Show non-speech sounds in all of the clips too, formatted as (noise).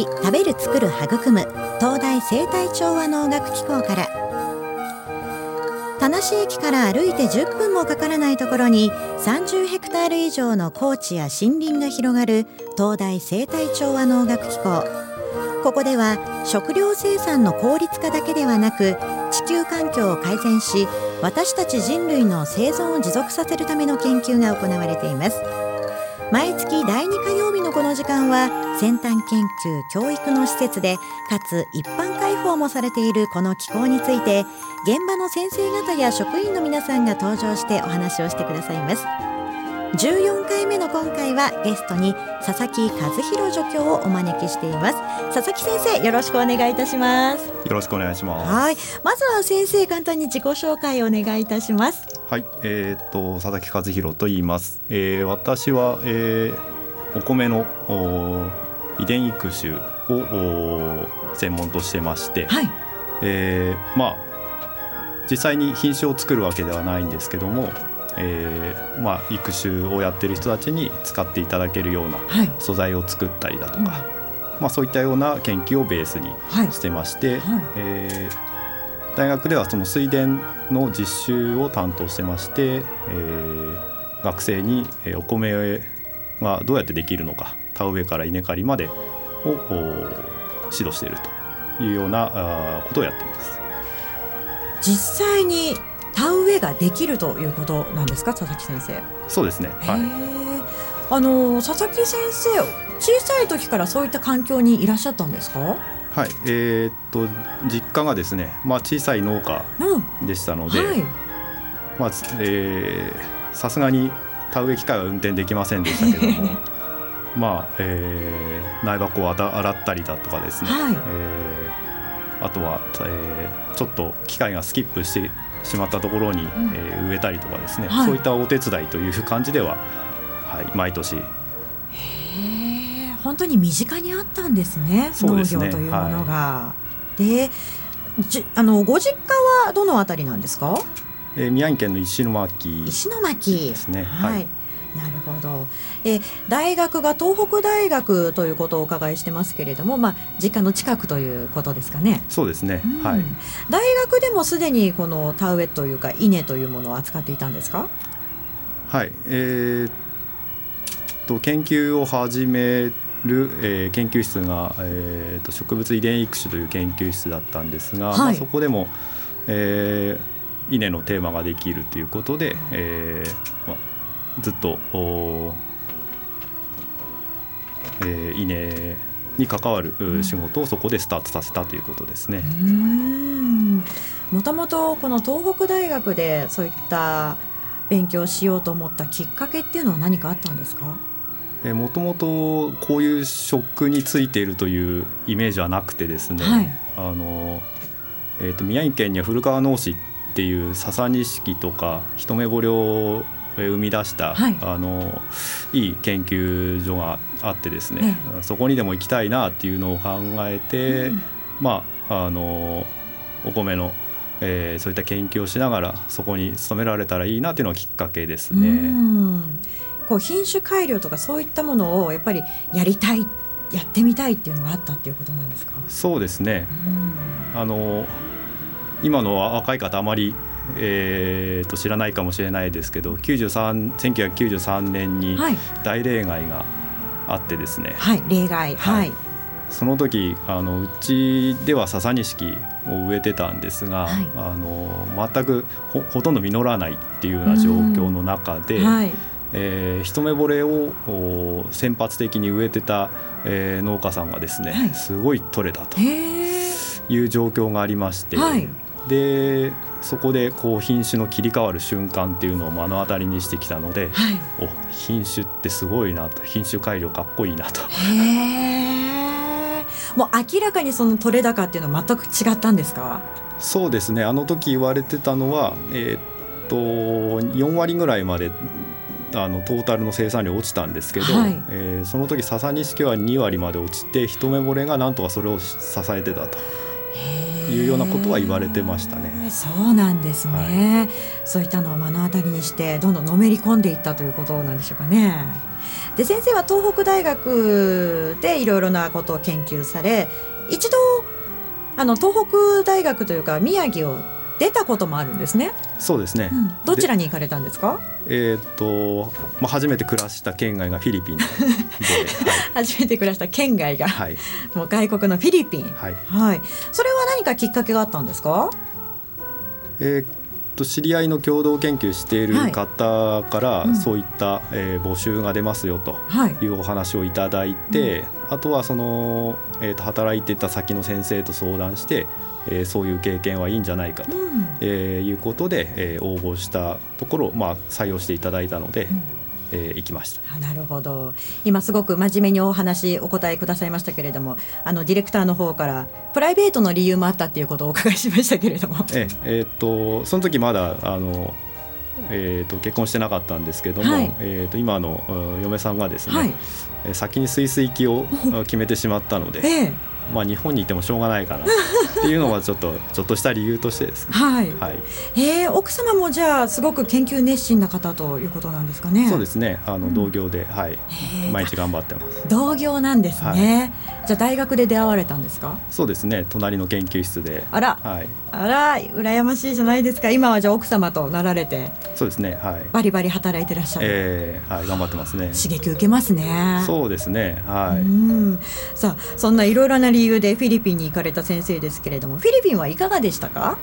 食農森食べる作る育む東大生態調和農学機構から。田無駅から歩いて10分もかからないところに30ヘクタール以上の高地や森林が広がる東大生態調和農学機構。ここでは食料生産の効率化だけではなく地球環境を改善し私たち人類の生存を持続させるための研究が行われています。毎月第2火曜日のこの時間は先端研究教育の施設でかつ一般開放もされているこの機構について現場の先生方や職員の皆さんが登場してお話をしてくださいます。14回目の今回はゲストに佐々木和弘助教をお招きしています。佐々木先生よろしくお願いいたします。よろしくお願いします。はい。まずは先生簡単に自己紹介をお願いいたします。はい。えー、っと佐々木和弘と言います、えー、私は、えー、お米の遺伝育種を専門としてまして、はい、えー、まあ実際に品種を作るわけではないんですけどもえーまあ、育種をやってる人たちに使っていただけるような素材を作ったりだとか、はいまあ、そういったような研究をベースにしてまして、はい。はい、えー、大学ではその水田の実習を担当してまして、えー、学生にお米がどうやってできるのか田植えから稲刈りまでを指導しているというようなことをやっています。実際に田植えができるということなんですか佐々木先生。そうですね。はい。あの佐々木先生小さい時からそういった環境にいらっしゃったんですか？はい。えー、っと実家がですね、まあ、小さい農家でしたので、うんはい、まあえー、さすがに田植え機械は運転できませんでしたけども (laughs) まあ、えー、苗箱を洗ったりだとかですね、はい、えー、あとは、えー、ちょっと機械がスキップしてしまったところに、えー、植えたりとかですね、はい、そういったお手伝いという感じでは、はい、毎年。へ本当に身近にあったんですね、ね。農業というものが。はい、でじあのご実家はどのあたりなんですか、えー、宮城県の石巻石巻。ですね。はい、はいなるほど。え大学が東北大学ということをお伺いしてますけれども、まあ実家の近くということですかね。そうですね。うん、はい。大学でもすでにこの田植えというか稲というものを扱っていたんですか？はい。えー、と研究を始める、えー、研究室が、えーと、植物遺伝育種という研究室だったんですが、はい、まあ、そこでも、えー、稲のテーマができるということで、えーまあ、ずっとえー、稲に関わる仕事をそこでスタートさせたということですね。もともとこの東北大学でそういった勉強しようと思ったきっかけっていうのは何かあったんですか？もともとこういう職についているというイメージはなくてですね、はい、あのえーと、宮城県には古川農市っていう笹錦とか一目惚れを生み出した、はい、あのいい研究所があってですね、そこにでも行きたいなっていうのを考えて、うん、まああのお米の、えー、そういった研究をしながらそこに勤められたらいいなっていうのがきっかけですね。うん。こう品種改良とかそういったものをやっぱりやりたいやってみたいっていうのがあったっていうことなんですか？そうですね、あの今の若い方あまりえー、と知らないかもしれないですけど93 1993年に大例外があってですね、はい、例外、はい、その時あのうちでは笹錦を植えてたんですが、はい、あの全くほほとんど実らないっていうような状況の中で。はい。えー、一目惚れを先発的に植えてた、えー、農家さんがですね、はい、すごい取れたという状況がありまして、はい、でそこでこう品種の切り替わる瞬間っていうのを目の当たりにしてきたので、はい、お品種ってすごいなと品種改良かっこいいなと。もう明らかにその取れ高っていうのは全く違ったんですか？そうですね。あの時言われてたのは、えー、っと4割ぐらいまであのトータルの生産量落ちたんですけど、はい、えー、その時笹錦は2割まで落ちて一目惚れがなんとかそれを支えてたと。いうようなことは言われてましたね。そうなんですね、はい、そういったのを目の当たりにしてどんどんのめり込んでいったということなんでしょうかね。で先生は東北大学でいろいろなことを研究され一度あの東北大学というか宮城を出たこともあるんですね。そうですね。うん、どちらに行かれたんですか？えっ、と、まあ初めて暮らした県外がフィリピンで、はい、初めて暮らした県外が、はい、もう外国のフィリピン、はい、はい、それは何かきっかけがあったんですか？えー、と知り合いの共同研究している方から、そういった、えー、募集が出ますよとい。うお話をいただいて、あとはその、えー、と働いてた先の先生と相談して、えー、そういう経験はいいんじゃないかと、えー、いうことで、えー、応募したところ、まあ、採用していただいたので。えー、行きました。なるほど。今すごく真面目にお話お答えくださいましたけれどもあのディレクターの方からプライベートの理由もあったっていうことをお伺いしましたけれども。(laughs) ええー、っとその時まだあのえーと、結婚してなかったんですけども、はい、えーと、今の嫁さんがですね、はい、先にスイス行きを (laughs) 決めてしまったので、ええ、まあ、日本にいてもしょうがないかなっていうのはちょっとちょっとした理由としてですね。はい。はい、えー、奥様もじゃあすごく研究熱心な方ということなんですかね。そうですね。あの同業で、うん、はい、毎日頑張ってます。同業なんですね。はい、じゃあ大学で出会われたんですか？そうですね。隣の研究室で。あら。はい。あら羨ましいじゃないですか。今はじゃあ奥様となられて。そうですね。はい。バリバリ働いてらっしゃる。ええー、はい頑張ってますね。刺激受けますね。そうですね。はい。うん。さあそんないろいろな理由でフィリピンに行かれた先生ですけれどもフィリピンはいかがでしたか？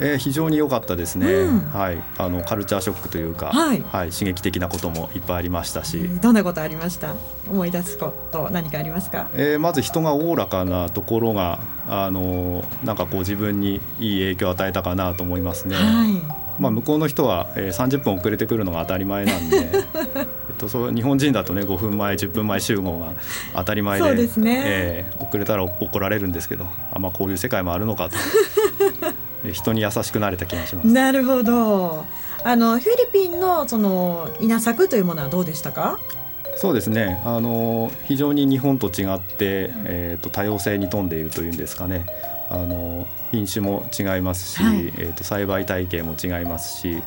えー、非常に良かったですね、うん、はい、あのカルチャーショックというか、はい、はい、刺激的なこともいっぱいありましたし、どんなことありました？思い出すこと何かありますか、えー、まず人がおおらかなところがあのなんかこう自分にいい影響を与えたかなと思いますね。はい。まあ、向こうの人は、えー、30分遅れてくるのが当たり前なんで (laughs) えっと、そう日本人だとね5分前10分前集合が当たり前でで、ね、えー、遅れたら怒られるんですけどあ、まあ、こういう世界もあるのかと人に優しくなれた気がします。なるほど。あのフィリピンのその稲作というものはどうでしたか？そうですね。あの非常に日本と違って、えーと、多様性に富んでいるというんですかね。あの品種も違いますし、はい、えーと、栽培体系も違いますし、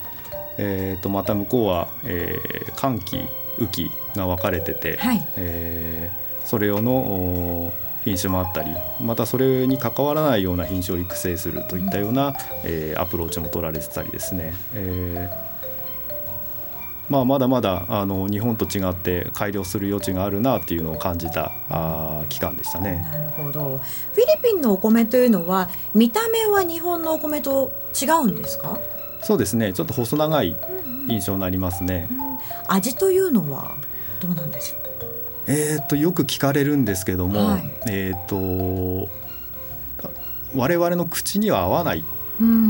えーと、また向こうは、えー、寒気雨季が分かれてて、はい、えー、それ用の品種もあったりまたそれに関わらないような品種を育成するといったような、うん、えー、アプローチも取られてたりですね。えーまあ、まだまだあの日本と違って改良する余地があるなっていうのを感じたあ期間でしたね。なるほどフィリピンのお米というのは見た目は日本のお米と違うんですか？そうですねちょっと細長い印象になりますね。うんうん、味というのはどうなんでしょう？えーと、よく聞かれるんですけども、はい、えーと、我々の口には合わない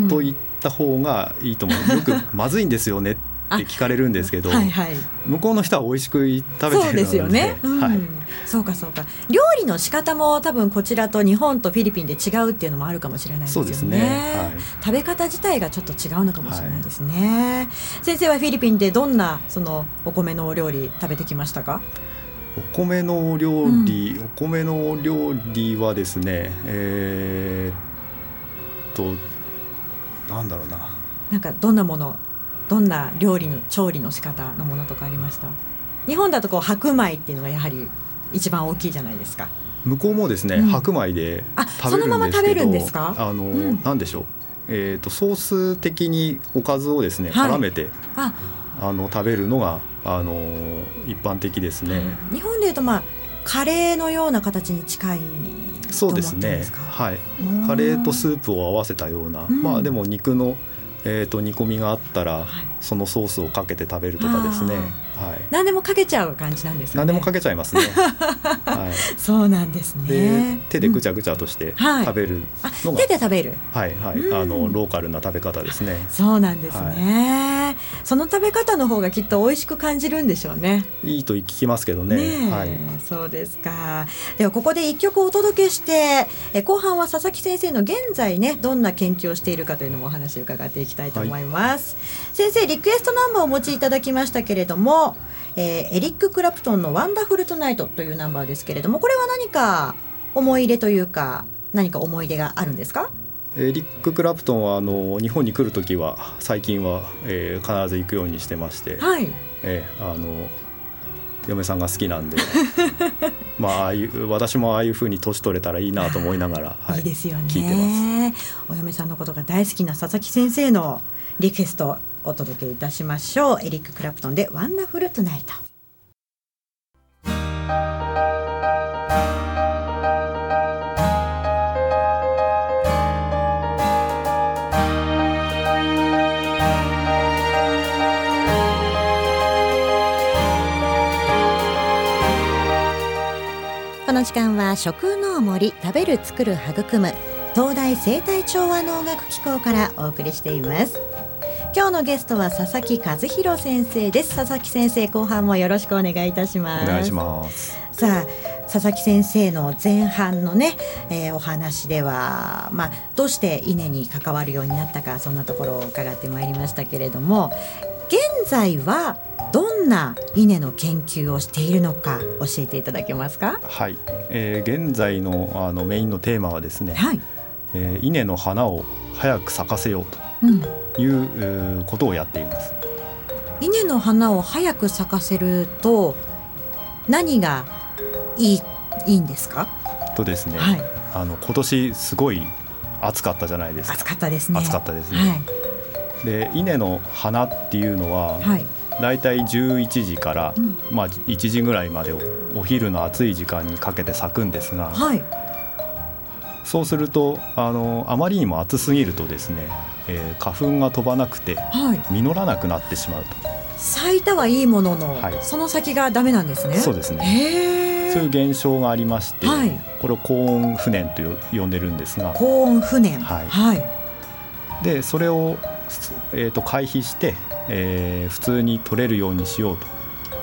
と言った方がいいと思う、(laughs) よくまずいんですよねって聞かれるんですけど、はいはい、向こうの人は美味しく食べてるそうですよね、うん。はい、そうかそうか。料理の仕方も多分こちらと日本とフィリピンで違うっていうのもあるかもしれないですよね、ね。はい、食べ方自体がちょっと違うのかもしれないですね、はい、先生はフィリピンでどんなそのお米のお料理食べてきましたか？お米のお料理、うん、お米のお料理はですねえー、っとなんだろうな。なんかどんなものどんな料理の調理の仕方のものとかありました？日本だとこう白米っていうのがやはり一番大きいじゃないですか。向こうもですね、うん、白米で食べるんですけどあの、うん、なんでしょう。えーと、ソース的におかずをですね、はい、絡めてあの食べるのがあの一般的ですね。日本でいうとまあカレーのような形に近いそうですね。はい。カレーとスープを合わせたような、うん、まあでも肉のえーと、煮込みがあったら、はい、そのソースをかけて食べるとかですね、はい、何でもかけちゃう感じなんですね。何でもかけちゃいますね、(laughs) はい、そうなんですね。手でぐちゃぐちゃとして食べるのが、手で食べる。はいはい、あのローカルな食べ方ですね。そうなんですね、その食べ方の方がきっと美味しく感じるんでしょうね。いいと聞きますけどね。はい、そうですか。ではここで一曲お届けしてえ後半は佐々木先生の現在ねどんな研究をしているかというのもお話を伺っていきたいと思います、先生リクエストナンバーをお持ちいただきましたけれどもえー、エリック・クラプトンの「ワンダフル・トナイト」というナンバーですけれどもこれは何か思い入れというか何か思い出があるんですか？エリック・クラプトンはあの日本に来る時は最近は、えー、必ず行くようにしてまして、はい。えー、あの嫁さんが好きなんで (laughs) まあああいう私もああいうふうに年取れたらいいなと思いながら、(laughs) はい、いいですよね。聞いてます。お嫁さんのことが大好きな佐々木先生のリクエストお届けいたしましょう。エリック・クラプトンで「ワンダフル・トゥナイト」この時間は食の森食べる作る育む東大生態調和能楽機構からお送りしています。今日のゲストは佐々木和弘先生です。佐々木先生後半もよろしくお願いいたします。お願いします。さあ佐々木先生の前半のね、えー、お話では、まあ、どうして稲に関わるようになったかそんなところを伺ってまいりましたけれども現在はどんな稲の研究をしているのか教えていただけますか？はい、えー、現在のあのメインのテーマはですね、はい、えー、稲の花を早く咲かせようという、うん、ことをやっています。稲の花を早く咲かせると何がいいいいんですか？とですね、はい、あの今年すごい暑かったじゃないですか。暑かったですね。暑かったですね。はい、で稲の花っていうのは、はい、だいたい11時から、うん、まあ、1時ぐらいまでお昼の暑い時間にかけて咲くんですが、はい、そうするとあのあまりにも暑すぎるとですね、えー、花粉が飛ばなくて実らなくなってしまうと。咲いたはいいものの、はい、その先がダメなんですね。そうですね。そういう現象がありまして、はい、これを高温不燃と呼んでるんですが、高温不燃。はい。はい、でそれをえーと回避して、えー、普通に取れるようにしようと、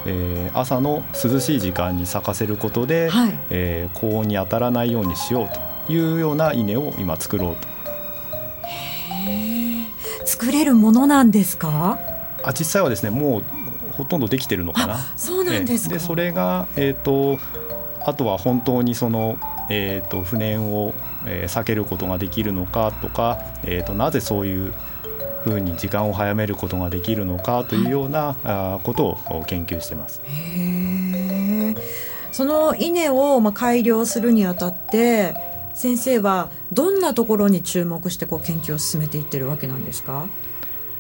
えー、朝の涼しい時間に咲かせることで、はい、えー、高温に当たらないようにしようというような稲を今作ろうと。作れるものなんですか？あ実際はですねもうほとんどできてるのかな。そうなんですでそれが、えーと、あとは本当にそのえーと、不燃を、えー、避けることができるのかとか、えーとなぜそういうふうに時間を早めることができるのかというような、はい、ことを研究してます。へその稲をまあ改良するにあたって先生はどんなところに注目してこう研究を進めていってるわけなんですか？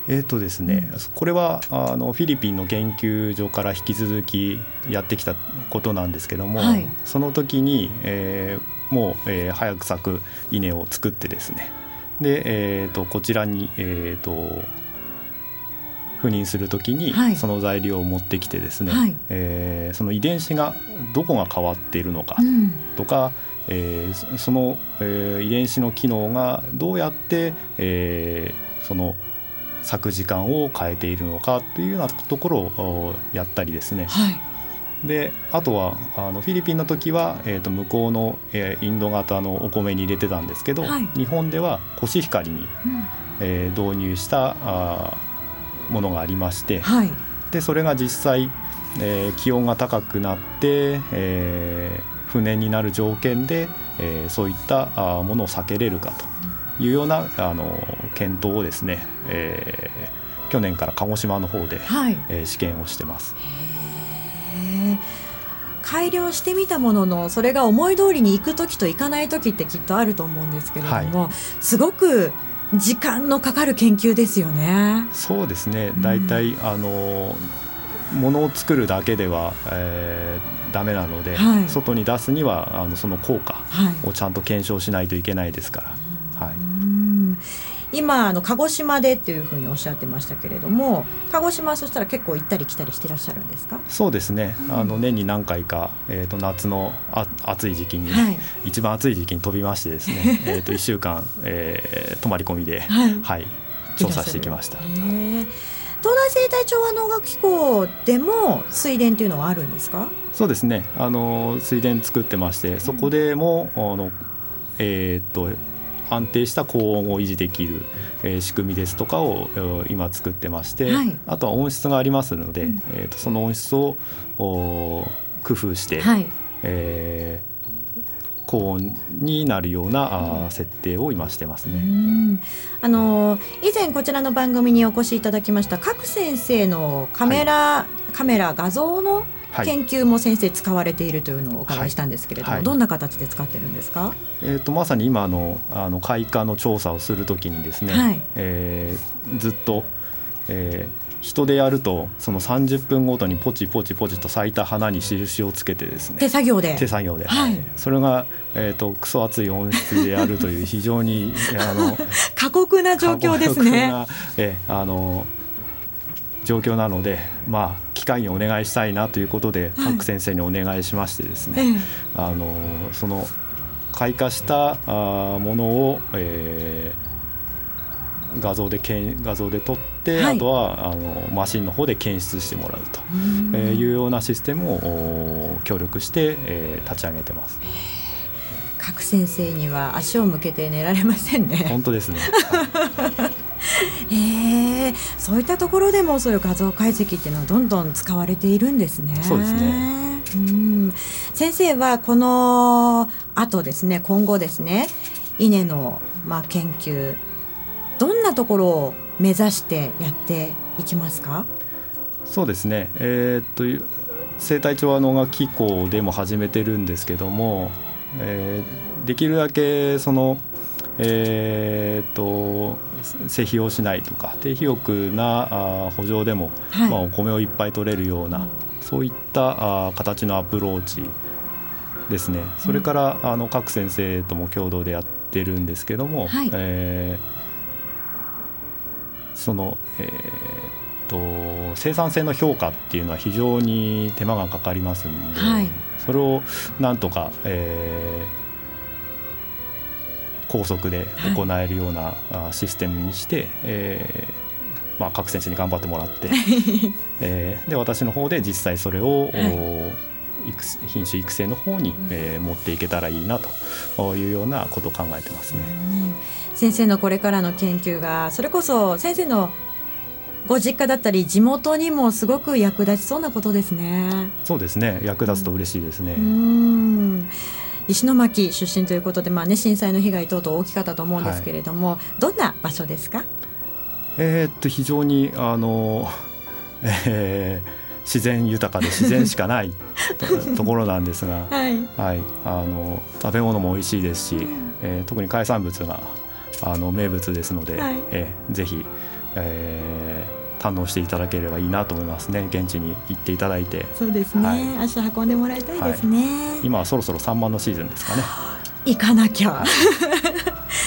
えーとですね、うん、これはあのフィリピンの研究所から引き続きやってきたことなんですけども、はい、その時に、えー、もう、えー、早く咲く稲を作ってですね。で、えーと、こちらに、えーと、赴任するときにその材料を持ってきてですね、はい、えー、その遺伝子がどこが変わっているのかとか、うん、えー、その、えー、遺伝子の機能がどうやって、えー、その咲く時間を変えているのかというようなところをやったりですね、はい。であとはあのフィリピンの時は、えー、と向こうの、えー、インド型のお米に入れてたんですけど、はい、日本ではコシヒカリに、うん、えー、導入したあものがありまして、はい、でそれが実際、えー、気温が高くなって、えー、不燃になる条件で、えー、そういったあものを避けれるかというようなあの検討をですね、えー、去年から鹿児島の方で、はい、えー、試験をしてます。改良してみたもののそれが思い通りに行く時と行かない時ってきっとあると思うんですけれども、はい、すごく時間のかかる研究ですよね。そうですね。大体、うん、あのものを作るだけでは、えー、ダメなので、はい、外に出すにはあのその効果をちゃんと検証しないといけないですから。はい。今あの鹿児島でっていうふうにおっしゃってましたけれども鹿児島そしたら結構行ったり来たりしてらっしゃるんですか？そうですね、うん、あの年に何回か、えーと、夏のあ暑い時期に、はい、一番暑い時期に飛びましてですね (laughs) えと1週間、えー、泊まり込みで、はい、はい、調査してきました。東大生態調和能楽機構でも水田っていうのはあるんですか？そうですね。あの水田作ってましてそこでも、うん、あのえー、っと安定した高温を維持できる、えー、仕組みですとかを今作ってまして、はい、あとは温室がありますので、うん、えーと、その温室を工夫して、はい、えー高温になるような、あ設定を今してますね。あの以前こちらの番組にお越しいただきました各先生のカメラ、はい、カメラ画像の研究も先生使われているというのをお伺いしたんですけれども、はい。はい、どんな形で使ってるんですか、えーと、まさに今のあの開花の調査をするときにですね、はい、えー、ずっと、えー、人でやるとその30分ごとにポチポチポチと咲いた花に印をつけてですね。手作業で。手作業で、はい、それが、えーと、クソ熱い温室でやるという非常に (laughs) あの過酷な状況ですね。えあの状況なので、まあ、機会にお願いしたいなということで、各先生にお願いしましてですね、あのその開花したあものを、えー、画像でけん画像で撮って、はい、あとはあのマシンの方で検出してもらうとえいうようなシステムを協力して、えー、立ち上げてます。各先生には足を向けて寝られませんね。本当ですね。(laughs) えー、そういったところでもそういう画像解析っていうのはどんどん使われているんですね。そうですね。うん先生はこの後ですね今後ですね稲のまあ研究どんなところを目指してやっていきますか？そうですね、えー、っと生態調和農学機構でも始めてるんですけども、えー、できるだけそのえーと、施肥をしないとか低肥沃なあ補助でも、はい、まあ、お米をいっぱい取れるようなそういったあ形のアプローチですね。それから、うん、あの各先生とも共同でやってるんですけども、はい、えー、その、えーと、生産性の評価っていうのは非常に手間がかかりますんで、はい、それをなんとか、えー高速で行えるようなシステムにして、はい、えー、まあ、各選手に頑張ってもらって、(laughs) えー、で私の方で実際それを、はい、品種育成の方に、えー、持っていけたらいいなというようなことを考えてますね。先生のこれからの研究がそれこそ先生のご実家だったり地元にもすごく役立ちそうなことですね。そうですね。役立つと嬉しいですね。うん。石巻出身ということで、まあね、震災の被害等々大きかったと思うんですけれども、はい、どんな場所ですか？えー、っと非常にあの、えー、自然豊かで自然しかない (laughs) ところなんですが、はい、はい、あの食べ物も美味しいですし、えー、特に海産物があの名物ですので、はい、えー、ぜひ、えー、堪能していただければいいなと思いますね。現地に行っていただいて。そうですね、はい、足運んでもらいたいですね、はい、今はそろそろサンマのシーズンですかね。(laughs) 行かなきゃ。(laughs)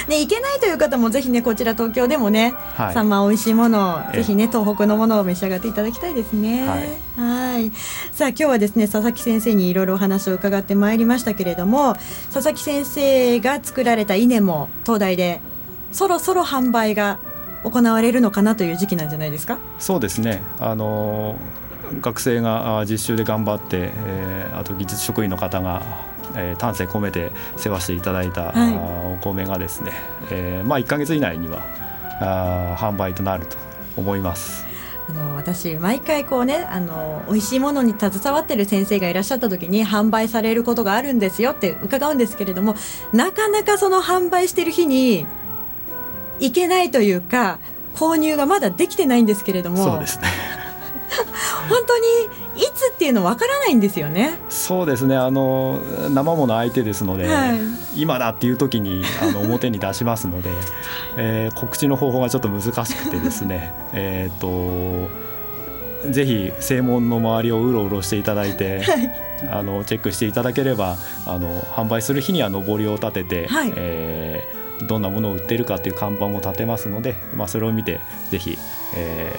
ね、行けないという方もぜひねこちら東京でもね、はい、サンマ美味しいものぜひね東北のものを召し上がっていただきたいですね。はい。さあ今日はですね佐々木先生にいろいろお話を伺ってまいりましたけれども佐々木先生が作られた稲も東大でそろそろ販売が行われるのかなという時期なんじゃないですか？そうですね。あの学生が実習で頑張って、えー、あと技術職員の方が、えー、丹精込めて世話していただいた、はい、お米がですね、えー、まあ1か月以内にはあ販売となると思います。あの私毎回こうねあの美味しいものに携わってる先生がいらっしゃった時に販売されることがあるんですよって伺うんですけれどもなかなかその販売してる日にいけないというか購入がまだできてないんですけれどもそうですね (laughs) 本当にいつっていうのわからないんですよね。そうですね。あの生もの相手ですので、はい、今だっていう時にあの表に出しますので、(laughs) えー、告知の方法がちょっと難しくてですね。(laughs) えっと。ぜひ正門の周りをうろうろしていただいて、はい、あのチェックしていただければあの販売する日には上りを立てて、はい、えーどんなものを売ってるかっていう看板も立てますので、まあ、それを見てぜひ、え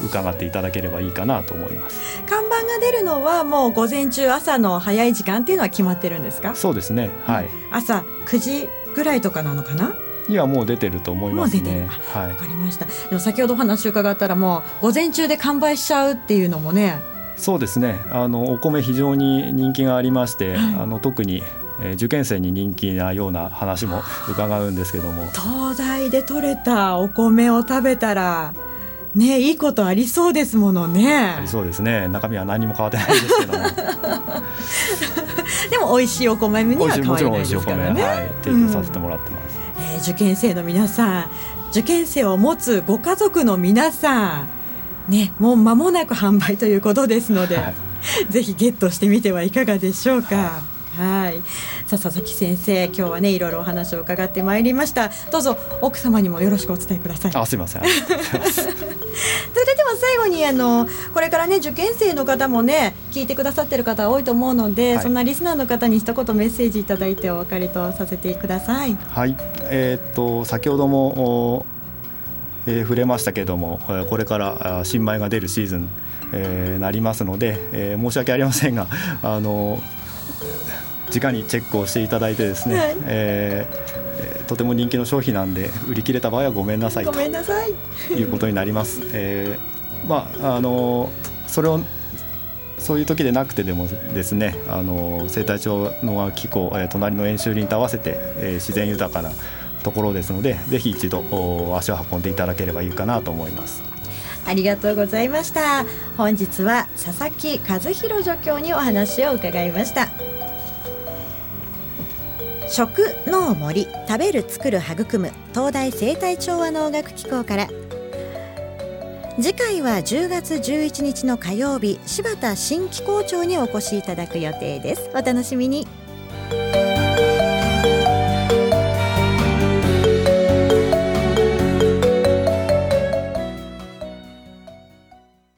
ー、伺っていただければいいかなと思います看板が出るのはもう午前中朝の早い時間っていうのは決まってるんですか？そうですねはい、朝9時ぐらいとかなのかな？にはもう出てると思いますね。はい。わかりました。でも先ほどお話伺ったらもう午前中で完売しちゃうっていうのもね。そうですね。あのお米非常に人気がありまして、はい、あの特にえー、受験生に人気なような話も伺うんですけども。東大で採れたお米を食べたらねいいことありそうですものね。ありそうですね。中身は何も変わってないですけども。(laughs) でも美味しいお米には変わらないですからね、はい、提供させてもらってます、うん、えー、受験生の皆さん受験生を持つご家族の皆さんねもう間もなく販売ということですので、はい。(laughs) ぜひゲットしてみてはいかがでしょうか。はい。さあ佐々木先生、今日はねいろいろお話を伺ってまいりました。どうぞ奥様にもよろしくお伝えください。あ、すみません。(laughs) それでは最後にあのこれからね受験生の方もね聞いてくださってる方多いと思うので、はい、そんなリスナーの方に一言メッセージいただいてお別れとさせてください。はい。えー、っと先ほども。えー、触れましたけれどもこれから新米が出るシーズン、えー、なりますので、えー、申し訳ありませんがあの直にチェックをしていただいてですね、はい、えー、とても人気の商品なんで売り切れた場合はごめんなさいごめんなさい。ということになります。えー、まああのそれをそういう時でなくてでもですねあの生態調の気候、えー、隣の演習林と合わせて、えー、自然豊かなところですのでぜひ一度足を運んでいただければいいかなと思います。ありがとうございました。本日は佐々木和弘助教にお話を伺いました食農森食べる作る育む東大生態調和農学機構から。次回は10月11日の火曜日柴田新機構長にお越しいただく予定です。お楽しみに。